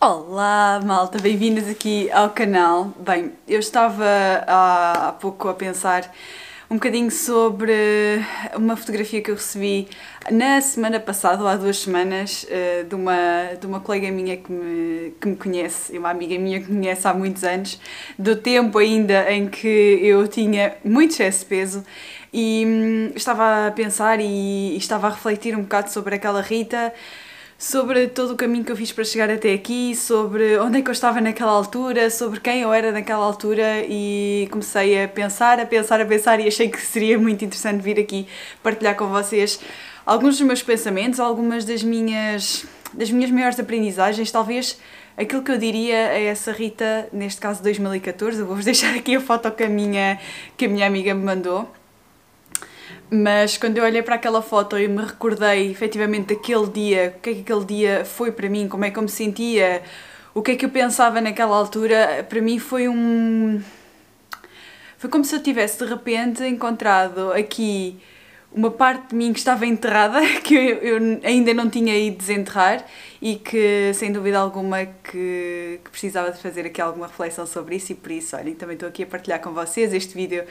Olá, malta, bem-vindos aqui ao canal. Bem, eu estava há, há pouco a pensar um bocadinho sobre uma fotografia que eu recebi na semana passada, ou há duas semanas, eh, de uma, de uma colega minha que me, que me conhece, uma amiga minha que me conhece há muitos anos, do tempo ainda em que eu tinha muito excesso de peso e hum, estava a pensar e, e estava a refletir um bocado sobre aquela Rita sobre todo o caminho que eu fiz para chegar até aqui, sobre onde é que eu estava naquela altura, sobre quem eu era naquela altura e comecei a pensar, a pensar, a pensar e achei que seria muito interessante vir aqui partilhar com vocês alguns dos meus pensamentos, algumas das minhas das minhas maiores aprendizagens, talvez aquilo que eu diria a essa Rita, neste caso 2014, eu vou-vos deixar aqui a foto que a minha, que a minha amiga me mandou, mas quando eu olhei para aquela foto e me recordei efetivamente daquele dia, o que é que aquele dia foi para mim, como é que eu me sentia, o que é que eu pensava naquela altura, para mim foi um. Foi como se eu tivesse de repente encontrado aqui uma parte de mim que estava enterrada, que eu, eu, ainda não tinha ido desenterrar e que, sem dúvida alguma, que, que, precisava de fazer aqui alguma reflexão sobre isso e por isso, olhem, também estou aqui a partilhar com vocês. Este vídeo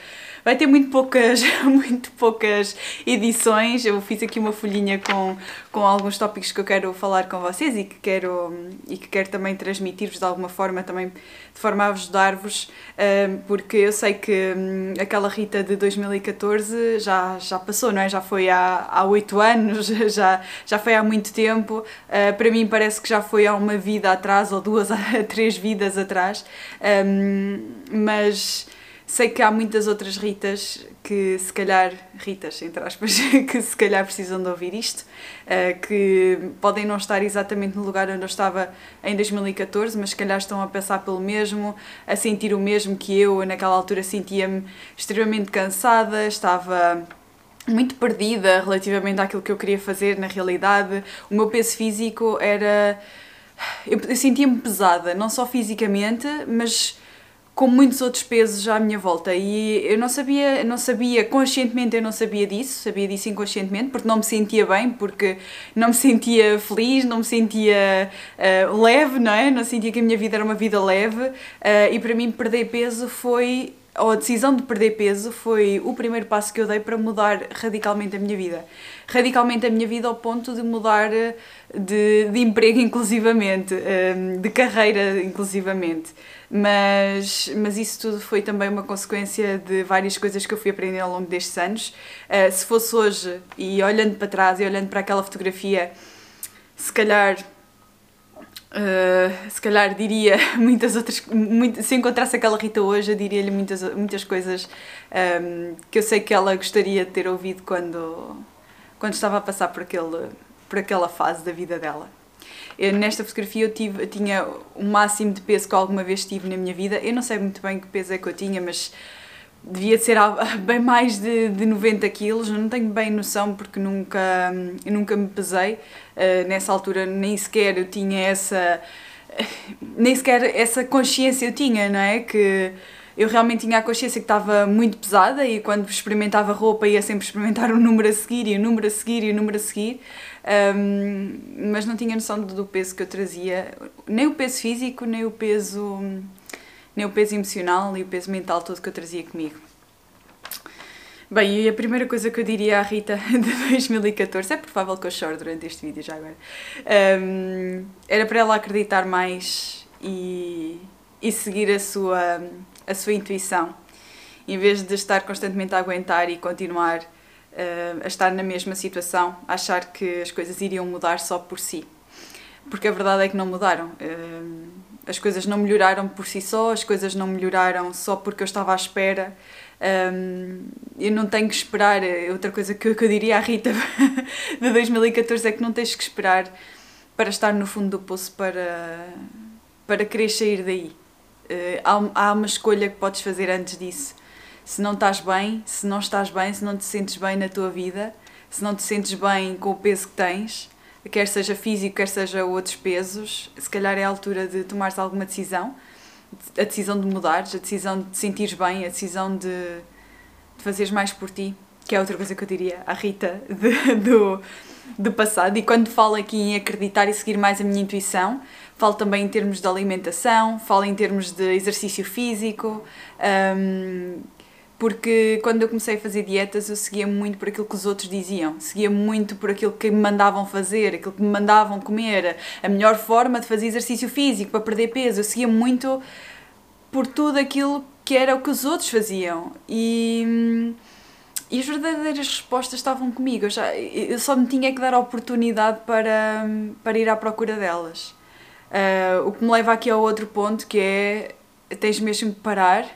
vai ter muito poucas, muito poucas edições, eu fiz aqui uma folhinha com, com alguns tópicos que eu quero falar com vocês e que quero, e que quero também transmitir-vos de alguma forma, também de forma a ajudar-vos, hum, porque eu sei que hum, aquela Rita de 2014 já, já passou, não é? Já foi há oito anos, já, já foi há muito tempo. Uh, para mim parece que já foi há uma vida atrás, ou duas, três vidas atrás, um, mas sei que há muitas outras Ritas que se calhar, Ritas, entre aspas, que se calhar precisam de ouvir isto, uh, que podem não estar exatamente no lugar onde eu estava em 2014, mas se calhar estão a pensar pelo mesmo, a sentir o mesmo que eu, naquela altura sentia-me extremamente cansada, estava muito perdida relativamente àquilo que eu queria fazer na realidade. O meu peso físico era. Eu, eu sentia-me pesada, não só fisicamente, mas com muitos outros pesos à minha volta e eu não sabia, não sabia conscientemente eu não sabia disso, sabia disso inconscientemente porque não me sentia bem, porque não me sentia feliz, não me sentia uh, leve, não é? Não sentia que a minha vida era uma vida leve uh, e para mim perder peso foi ou a decisão de perder peso foi o primeiro passo que eu dei para mudar radicalmente a minha vida. Radicalmente a minha vida ao ponto de mudar de, de emprego inclusivamente, hum, de carreira inclusivamente. Mas, mas isso tudo foi também uma consequência de várias coisas que eu fui aprendendo ao longo destes anos. Uh, se fosse hoje, e olhando para trás e olhando para aquela fotografia, se calhar Uh, se calhar diria muitas outras. Muito, se encontrasse aquela Rita hoje, eu diria-lhe muitas, muitas coisas um, ehm, que eu sei que ela gostaria de ter ouvido quando, quando estava a passar por, aquele, por aquela fase da vida dela. Eu, nesta fotografia eu, tive, eu tinha o máximo de peso que alguma vez tive na minha vida. Eu não sei muito bem que peso é que eu tinha, mas devia ser bem mais de, de 90 quilos, não tenho bem noção porque nunca, eu nunca me pesei, uh, nessa altura nem sequer eu tinha essa, nem sequer essa consciência eu tinha, não é? Que eu realmente tinha a consciência que estava muito pesada e quando experimentava roupa ia sempre experimentar o um número a seguir e o um número a seguir e o um número a seguir, um, mas não tinha noção do peso que eu trazia, nem o peso físico, nem o peso nem o peso emocional e o peso mental todo que eu trazia comigo. Bem, e a primeira coisa que eu diria à Rita de 2014, é provável que eu chore durante este vídeo já agora, um, era para ela acreditar mais e, e seguir a sua, a sua intuição, em vez de estar constantemente a aguentar e continuar uh, a estar na mesma situação, achar que as coisas iriam mudar só por si. Porque a verdade é que não mudaram. Uh, as coisas não melhoraram por si só, as coisas não melhoraram só porque eu estava à espera. Um, eu não tenho que esperar. Outra coisa que eu, que eu diria à Rita de 2014 é que não tens que esperar para estar no fundo do poço para, para querer sair daí. Uh, há, há uma escolha que podes fazer antes disso. Se não estás bem, se não estás bem, se não te sentes bem na tua vida, se não te sentes bem com o peso que tens, quer seja físico, quer seja outros pesos, se calhar é a altura de tomares alguma decisão, a decisão de mudares, a decisão de te sentires bem, a decisão de, de fazeres mais por ti, que é outra coisa que eu diria à Rita de, do, do passado. E quando falo aqui em acreditar e seguir mais a minha intuição, falo também em termos de alimentação, falo em termos de exercício físico. Um, porque quando eu comecei a fazer dietas eu seguia muito por aquilo que os outros diziam, seguia muito por aquilo que me mandavam fazer, aquilo que me mandavam comer, a melhor forma de fazer exercício físico para perder peso, eu seguia muito por tudo aquilo que era o que os outros faziam. E, e as verdadeiras respostas estavam comigo, eu, já, eu só me tinha que dar a oportunidade para, para ir à procura delas. Uh, o que me leva aqui ao outro ponto que é tens mesmo que parar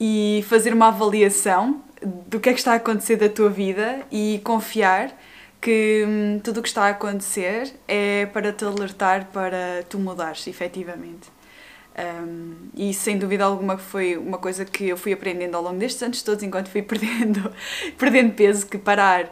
e fazer uma avaliação do que é que está a acontecer da tua vida e confiar que hum, tudo o que está a acontecer é para te alertar para tu mudares, efetivamente. Um, e sem dúvida alguma foi uma coisa que eu fui aprendendo ao longo destes anos todos, enquanto fui perdendo, perdendo peso, que parar,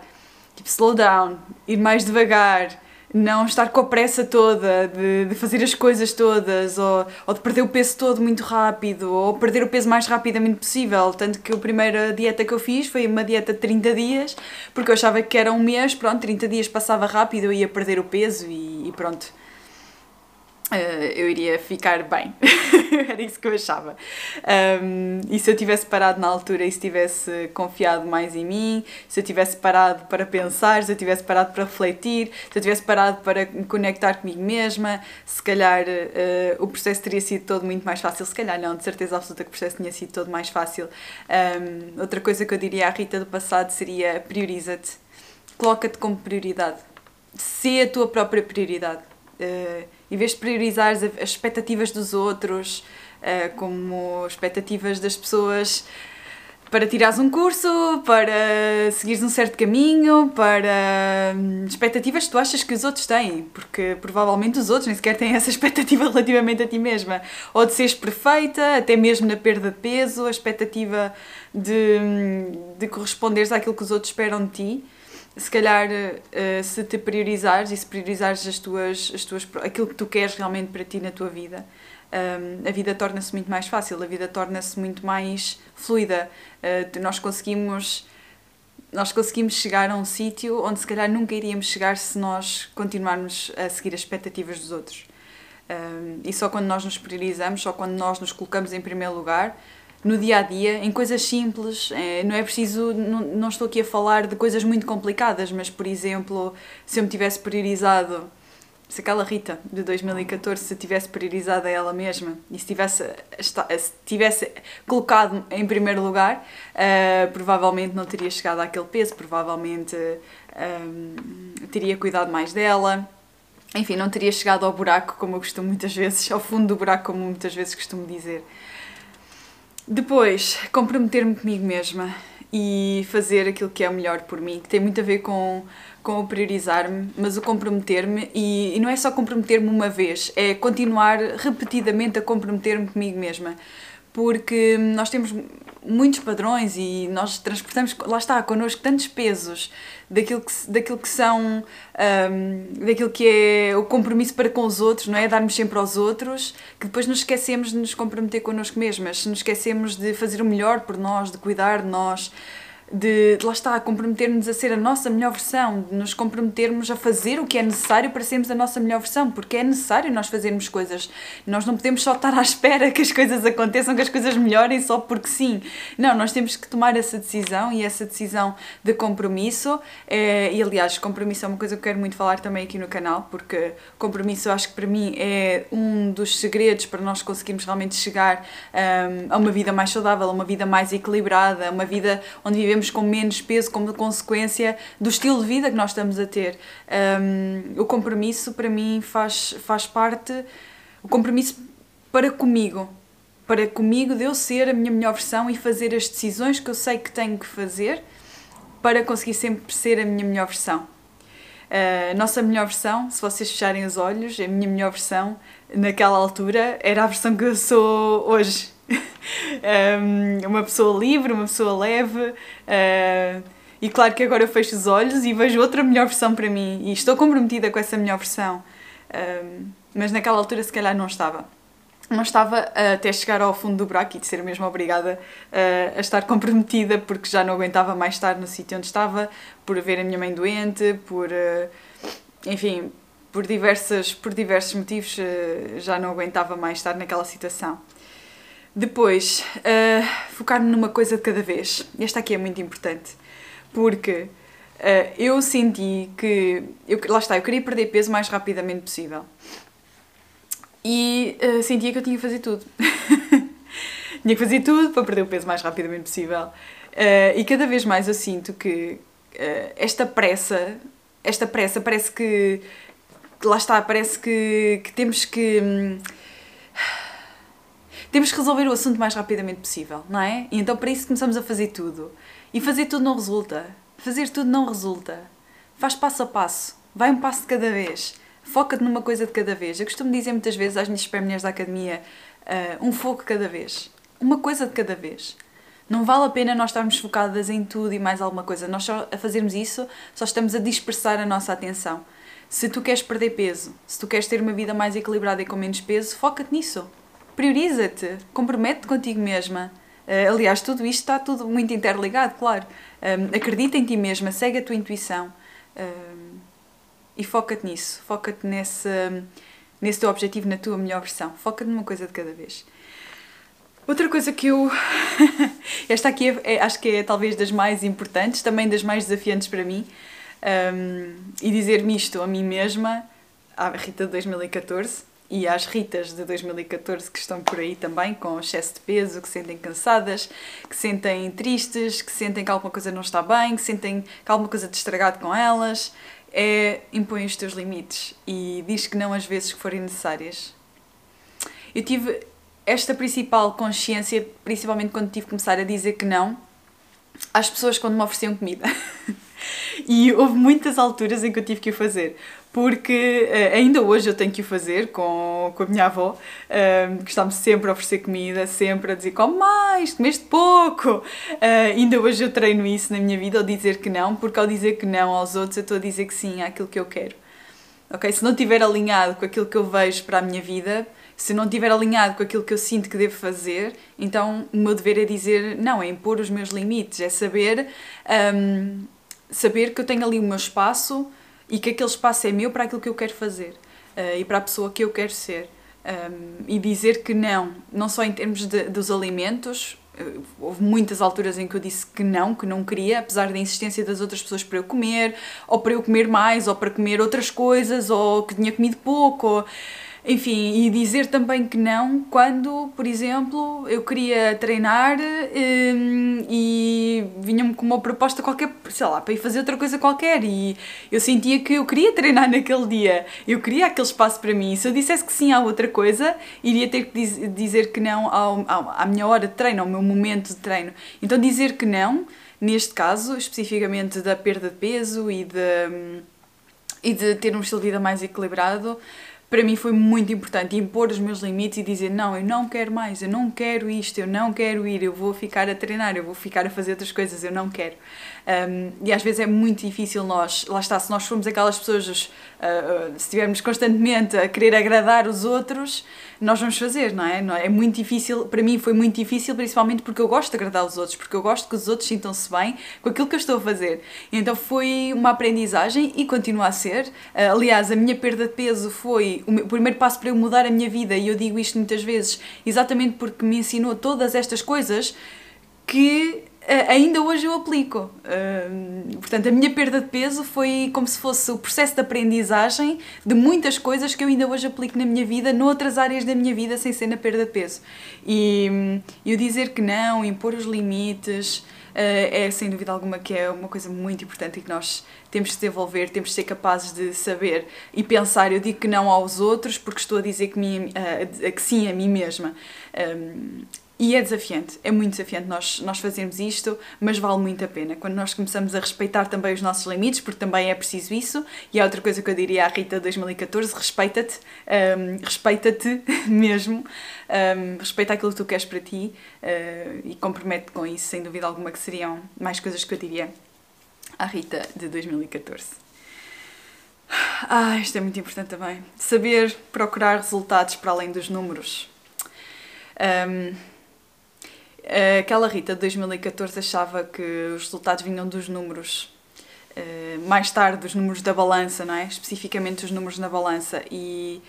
tipo, slow down, ir mais devagar, não estar com a pressa toda de, de, fazer as coisas todas ou, ou de perder o peso todo muito rápido ou perder o peso mais rapidamente possível. Tanto que a primeira dieta que eu fiz foi uma dieta de 30 dias, porque eu achava que era um mês, pronto, 30 dias passava rápido, eu ia perder o peso e, e pronto uh, eu iria ficar bem. Era isso que eu achava. Um, e se eu tivesse parado na altura e se tivesse confiado mais em mim, se eu tivesse parado para pensar, se eu tivesse parado para refletir, se eu tivesse parado para me conectar comigo mesma, se calhar uh, o processo teria sido todo muito mais fácil. Se calhar não, de certeza absoluta que o processo tinha sido todo mais fácil. Um, outra coisa que eu diria à Rita do passado seria prioriza-te. Coloca-te como prioridade. Se a tua própria prioridade. Uh, em vez de priorizar as expectativas dos outros, uh, como expectativas das pessoas para tirares um curso, para seguires um certo caminho, para hum, expectativas que tu achas que os outros têm, porque provavelmente os outros nem sequer têm essa expectativa relativamente a ti mesma. Ou de seres perfeita, até mesmo na perda de peso, a expectativa de, hum, de corresponderes àquilo que os outros esperam de ti se calhar uh, se te priorizares e se priorizares as tuas, as tuas, aquilo que tu queres realmente para ti na tua vida, um, ehm, a vida torna-se muito mais fácil, a vida torna-se muito mais fluida. Uh, nós conseguimos nós conseguimos chegar a um sítio onde se calhar nunca iríamos chegar se nós continuarmos a seguir as expectativas dos outros. Um, ehm, e só quando nós nos priorizamos, só quando nós nos colocamos em primeiro lugar, no dia a dia, em coisas simples. É, não é preciso, não, não estou aqui a falar de coisas muito complicadas, mas por exemplo, se eu me tivesse priorizado, se aquela Rita de 2014 se tivesse priorizado a ela mesma e se tivesse, se tivesse colocado em primeiro lugar, uh, provavelmente não teria chegado àquele peso, provavelmente uh, teria cuidado mais dela. Enfim, não teria chegado ao buraco, como eu costumo muitas vezes, ao fundo do buraco, como muitas vezes costumo dizer. Depois, comprometer-me comigo mesma e fazer aquilo que é melhor por mim, que tem muito a ver com, com o priorizar-me, mas o comprometer-me, e, e não é só comprometer-me uma vez, é continuar repetidamente a comprometer-me comigo mesma porque nós temos muitos padrões e nós transportamos, lá está, connosco tantos pesos daquilo que, daquilo que são, um, daquilo que é o compromisso para com os outros, não é? Darmos sempre aos outros, que depois nos esquecemos de nos comprometer connosco mesmas, nos esquecemos de fazer o melhor por nós, de cuidar de nós de, de lá está, comprometermos a ser a nossa melhor versão, de nos comprometermos a fazer o que é necessário para sermos a nossa melhor versão, porque é necessário nós fazermos coisas. Nós não podemos só estar à espera que as coisas aconteçam, que as coisas melhorem só porque sim. Não, nós temos que tomar essa decisão e essa decisão de compromisso. É, e aliás, compromisso é uma coisa que eu quero muito falar também aqui no canal, porque compromisso eu acho que para mim é um dos segredos para nós conseguirmos realmente chegar um, a uma vida mais saudável, a uma vida mais equilibrada, a uma vida onde vivemos vivemos com menos peso como consequência do estilo de vida que nós estamos a ter. Um, o compromisso, para mim, faz, faz parte. O compromisso para comigo. Para comigo de eu ser a minha melhor versão e fazer as decisões que eu sei que tenho que fazer para conseguir sempre ser a minha melhor versão. A nossa melhor versão, se vocês fecharem os olhos, a minha melhor versão naquela altura era a versão que eu sou hoje um, uma pessoa livre, uma pessoa leve. Uh, e claro que agora eu fecho os olhos e vejo outra melhor versão para mim e estou comprometida com essa melhor versão. Mas naquela altura, se calhar, não estava. não estava até chegar ao fundo do buraco e de ser mesmo obrigada a estar comprometida porque já não aguentava mais estar no sítio onde estava, por ver a minha mãe doente, por. enfim, por, diversas, por diversos motivos já não aguentava mais estar naquela situação. Depois, uh, focar-me numa coisa de cada vez. Esta aqui é muito importante, porque uh, eu senti que. Eu, lá está, eu queria perder peso o mais rapidamente possível. E uh, sentia que eu tinha que fazer tudo. tinha que fazer tudo para perder o peso o mais rapidamente possível. e cada vez mais eu sinto que esta pressa, esta pressa parece que. Lá está, parece que, que temos que. Hum, temos que resolver o assunto o mais rapidamente possível, não é? E então para isso começamos a fazer tudo. E fazer tudo não resulta. Fazer tudo não resulta. Faz passo a passo. Vai um passo de cada vez. Foca-te numa coisa de cada vez. Eu costumo dizer muitas vezes às minhas mulheres da academia uh, um foco cada vez. Uma coisa de cada vez. Não vale a pena nós estarmos focadas em tudo e mais alguma coisa. Nós só a fazermos isso, só estamos a dispersar a nossa atenção. Se tu queres perder peso, se tu queres ter uma vida mais equilibrada e com menos peso, foca-te nisso prioriza-te, compromete-te contigo mesma. Uh, aliás, tudo isto está tudo muito interligado, claro. Acredita em ti mesma, segue a tua intuição e foca-te nisso, foca-te nesse, nesse teu objetivo, na tua melhor versão. Foca-te numa coisa de cada vez. Outra coisa que eu. Esta aqui é, é, acho que é talvez das mais importantes, também das mais desafiantes para mim, um, e dizer-me isto a mim mesma, à Rita de 2014 e às Ritas de 2014 que estão por aí também com excesso de peso, que sentem cansadas, que sentem tristes, que sentem que alguma coisa não está bem, que sentem que alguma coisa te estragado com elas, é impõe os teus limites e diz que não às vezes que forem necessárias. Eu tive esta principal consciência, principalmente quando tive que começar a dizer que não às pessoas quando me ofereciam comida. e houve muitas alturas em que eu tive que o fazer porque uh, ainda hoje eu tenho que o fazer com, com a minha avó, uh, que está-me sempre a oferecer comida, sempre a dizer come mais, comeste pouco. Uh, ainda hoje eu treino isso na minha vida, ao dizer que não, porque ao dizer que não aos outros eu estou a dizer que sim àquilo que eu quero. Ok? Se não estiver alinhado com aquilo que eu vejo para a minha vida, se não estiver alinhado com aquilo que eu sinto que devo fazer, então o meu dever é dizer não, é impor os meus limites, é saber, um, saber que eu tenho ali o meu espaço e que aquele espaço é meu para aquilo que eu quero fazer uh, e para a pessoa que eu quero ser. Um, e dizer que não, não só em termos de, dos alimentos, uh, houve muitas alturas em que eu disse que não, que não queria, apesar da insistência das outras pessoas para eu comer, ou para eu comer mais, ou para comer outras coisas, ou que tinha comido pouco. Ou, enfim, e dizer também que não quando, por exemplo, eu queria treinar hum, e vinha-me com uma proposta qualquer, sei lá, para ir fazer outra coisa qualquer e eu sentia que eu queria treinar naquele dia, eu queria aquele espaço para mim. Se eu dissesse que sim à outra coisa, iria ter que dizer que não ao, ao, à minha hora de treino, ao meu momento de treino. Então, dizer que não, neste caso, especificamente da perda de peso e de, hum, e de ter um estilo de vida mais equilibrado para mim foi muito importante impor os meus limites e dizer não, eu não quero mais, eu não quero isto, eu não quero ir, eu vou ficar a treinar, eu vou ficar a fazer outras coisas, eu não quero. Um, e às vezes é muito difícil nós, lá está, se nós formos aquelas pessoas, uh, se estivermos constantemente a querer agradar os outros, nós vamos fazer, não é? Não é? é muito difícil, para mim foi muito difícil, principalmente porque eu gosto de agradar os outros, porque eu gosto que os outros sintam-se bem com aquilo que eu estou a fazer. Então foi uma aprendizagem e continua a ser. Uh, aliás, a minha perda de peso foi o, meu, primeiro passo para eu mudar a minha vida, e eu digo isto muitas vezes, exatamente porque me ensinou todas estas coisas que ainda hoje eu aplico. portanto, a minha perda de peso foi como se fosse o processo de aprendizagem de muitas coisas que eu ainda hoje aplico na minha vida, noutras áreas da minha vida, sem ser na perda de peso. E eu dizer que não, impor os limites, eh, é sem dúvida alguma que é uma coisa muito importante e que nós temos de desenvolver, temos de ser capazes de saber e pensar. Eu digo que não aos outros porque estou a dizer que, mim, uh, que sim a mim mesma. E é desafiante, é muito desafiante nós, nós fazermos isto, mas vale muito a pena. Quando nós começamos a respeitar também os nossos limites, porque também é preciso isso, e há outra coisa que eu diria à Rita 2014, respeita-te, um, respeita-te mesmo, um, respeita aquilo que tu queres para ti uh, e compromete com isso, sem dúvida alguma que seriam mais coisas que eu diria à Rita de 2014. Ah, isto é muito importante também. Saber procurar resultados para além dos números Um, aquela Rita de 2014 achava que os resultados vinham dos números, uh, mais tarde dos números da balança, não é? Especificamente os números na balança. E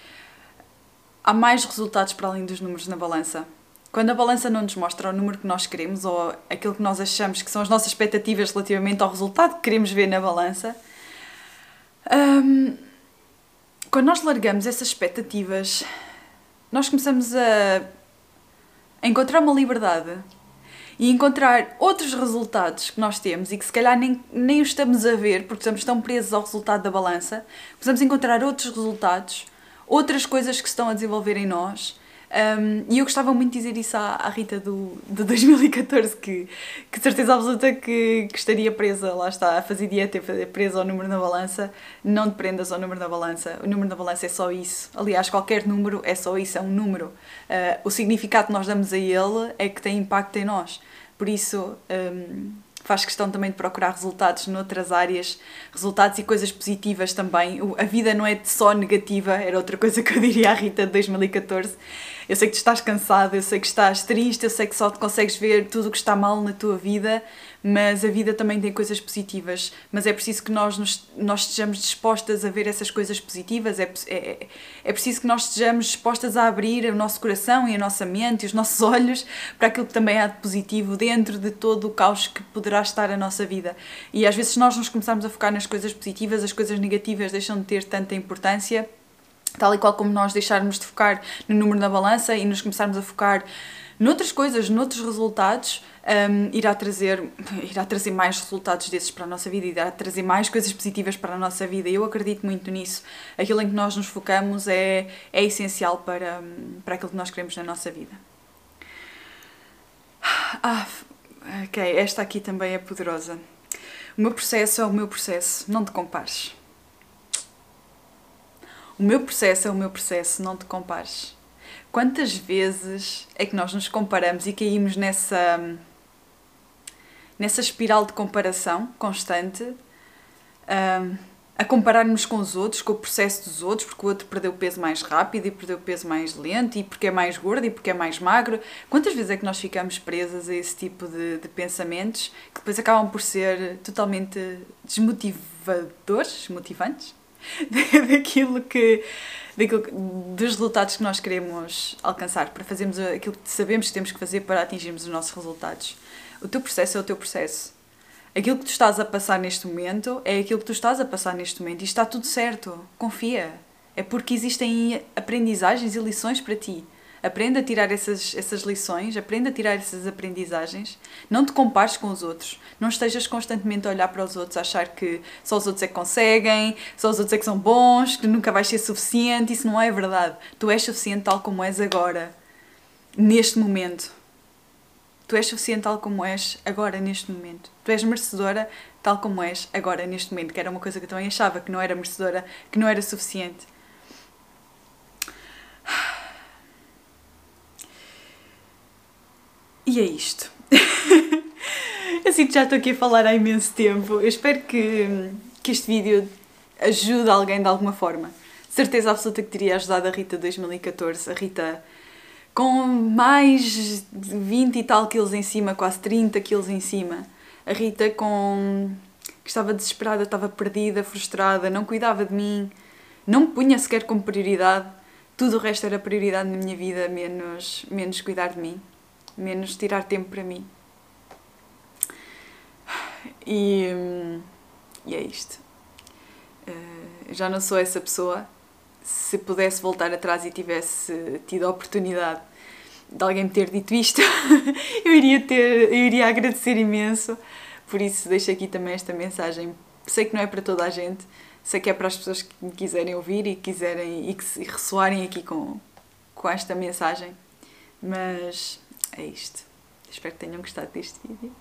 há mais resultados para além dos números na balança. Quando a balança não nos mostra o número que nós queremos ou aquilo que nós achamos que são as nossas expectativas relativamente ao resultado que queremos ver na balança, um, quando nós largamos essas expectativas, nós começamos a encontrar uma liberdade e encontrar outros resultados que nós temos e que se calhar nem, nem os estamos a ver porque estamos tão presos ao resultado da balança, a encontrar outros resultados, outras coisas que estão a desenvolver em nós um, e eu gostava muito de dizer isso à, à Rita do, de 2014, que, que certeza absoluta que, que estaria presa, lá está, a fazer dieta presa ao número na balança. Não te prendas ao número na balança. O número na balança é só isso. Aliás, qualquer número é só isso, é um número. Uh, o significado que nós damos a ele é que tem impacto em nós. Por isso, um, faz questão também de procurar resultados noutras áreas, resultados e coisas positivas também. A vida não é só negativa, era outra coisa que eu diria à Rita de 2014. Eu sei que tu estás cansado, eu sei que estás triste, eu sei que só te consegues ver tudo o que está mal na tua vida, mas a vida também tem coisas positivas. Mas é preciso que nós, nos, nós estejamos dispostas a ver essas coisas positivas, é, é, é preciso que nós estejamos dispostas a abrir o nosso coração e a nossa mente e os nossos olhos para aquilo que também há de positivo dentro de todo o caos que poderá estar a nossa vida. E às vezes, nós nos começarmos a focar nas coisas positivas, as coisas negativas deixam de ter tanta importância tal e qual como nós deixarmos de focar no número da balança e nos começarmos a focar noutras coisas, noutros resultados, um, irá, trazer, irá trazer mais resultados desses para a nossa vida, irá trazer mais coisas positivas para a nossa vida. Eu acredito muito nisso. Aquilo em que nós nos focamos é, é essencial para, para aquilo que nós queremos na nossa vida. Ah, ok, esta aqui também é poderosa. O meu processo é o meu processo, não te compares. O meu processo é o meu processo, não te compares. Quantas vezes é que nós nos comparamos e caímos nessa nessa espiral de comparação constante, um, a compararmos com os outros, com o processo dos outros, porque o outro perdeu peso mais rápido e perdeu peso mais lento, e porque é mais gordo e porque é mais magro. Quantas vezes é que nós ficamos presas a esse tipo de, de pensamentos que depois acabam por ser totalmente desmotivadores, motivantes? daquilo que, daquilo que, dos resultados que nós queremos alcançar, para fazermos aquilo que sabemos que temos que fazer para atingirmos os nossos resultados. O teu processo é o teu processo. Aquilo que tu estás a passar neste momento é aquilo que tu estás a passar neste momento e está tudo certo. Confia. É porque existem aprendizagens e lições para ti. Aprenda a tirar essas, essas lições, aprenda a tirar essas aprendizagens. Não te compares com os outros. Não estejas constantemente a olhar para os outros, a achar que só os outros é que conseguem, só os outros é que são bons, que nunca vais ser suficiente. Isso não é verdade. Tu és suficiente tal como és agora, neste momento. Tu és suficiente tal como és agora, neste momento. Tu és merecedora tal como és agora, neste momento. Que era uma coisa que eu também achava que não era merecedora, que não era suficiente. É isto. eu sinto que já estou aqui a falar há imenso tempo. Eu espero que, que este vídeo ajude alguém de alguma forma. Certeza absoluta que teria ajudado a Rita 2014. A Rita com mais de 20 e tal quilos em cima, quase 30 quilos em cima. A Rita com que estava desesperada, estava perdida, frustrada, não cuidava de mim, não me punha sequer como prioridade. Tudo o resto era prioridade na minha vida, menos, menos cuidar de mim menos tirar tempo para mim. E, e é isto. Uh, já não sou essa pessoa. Se pudesse voltar atrás e tivesse tido a oportunidade de alguém me ter dito isto, eu iria ter, eu iria agradecer imenso. Por isso deixo aqui também esta mensagem. Sei que não é para toda a gente, sei que é para as pessoas que me quiserem ouvir e quiserem e que ressoarem aqui com, com esta mensagem. Mas é isto. Espero que tenham gostado deste vídeo.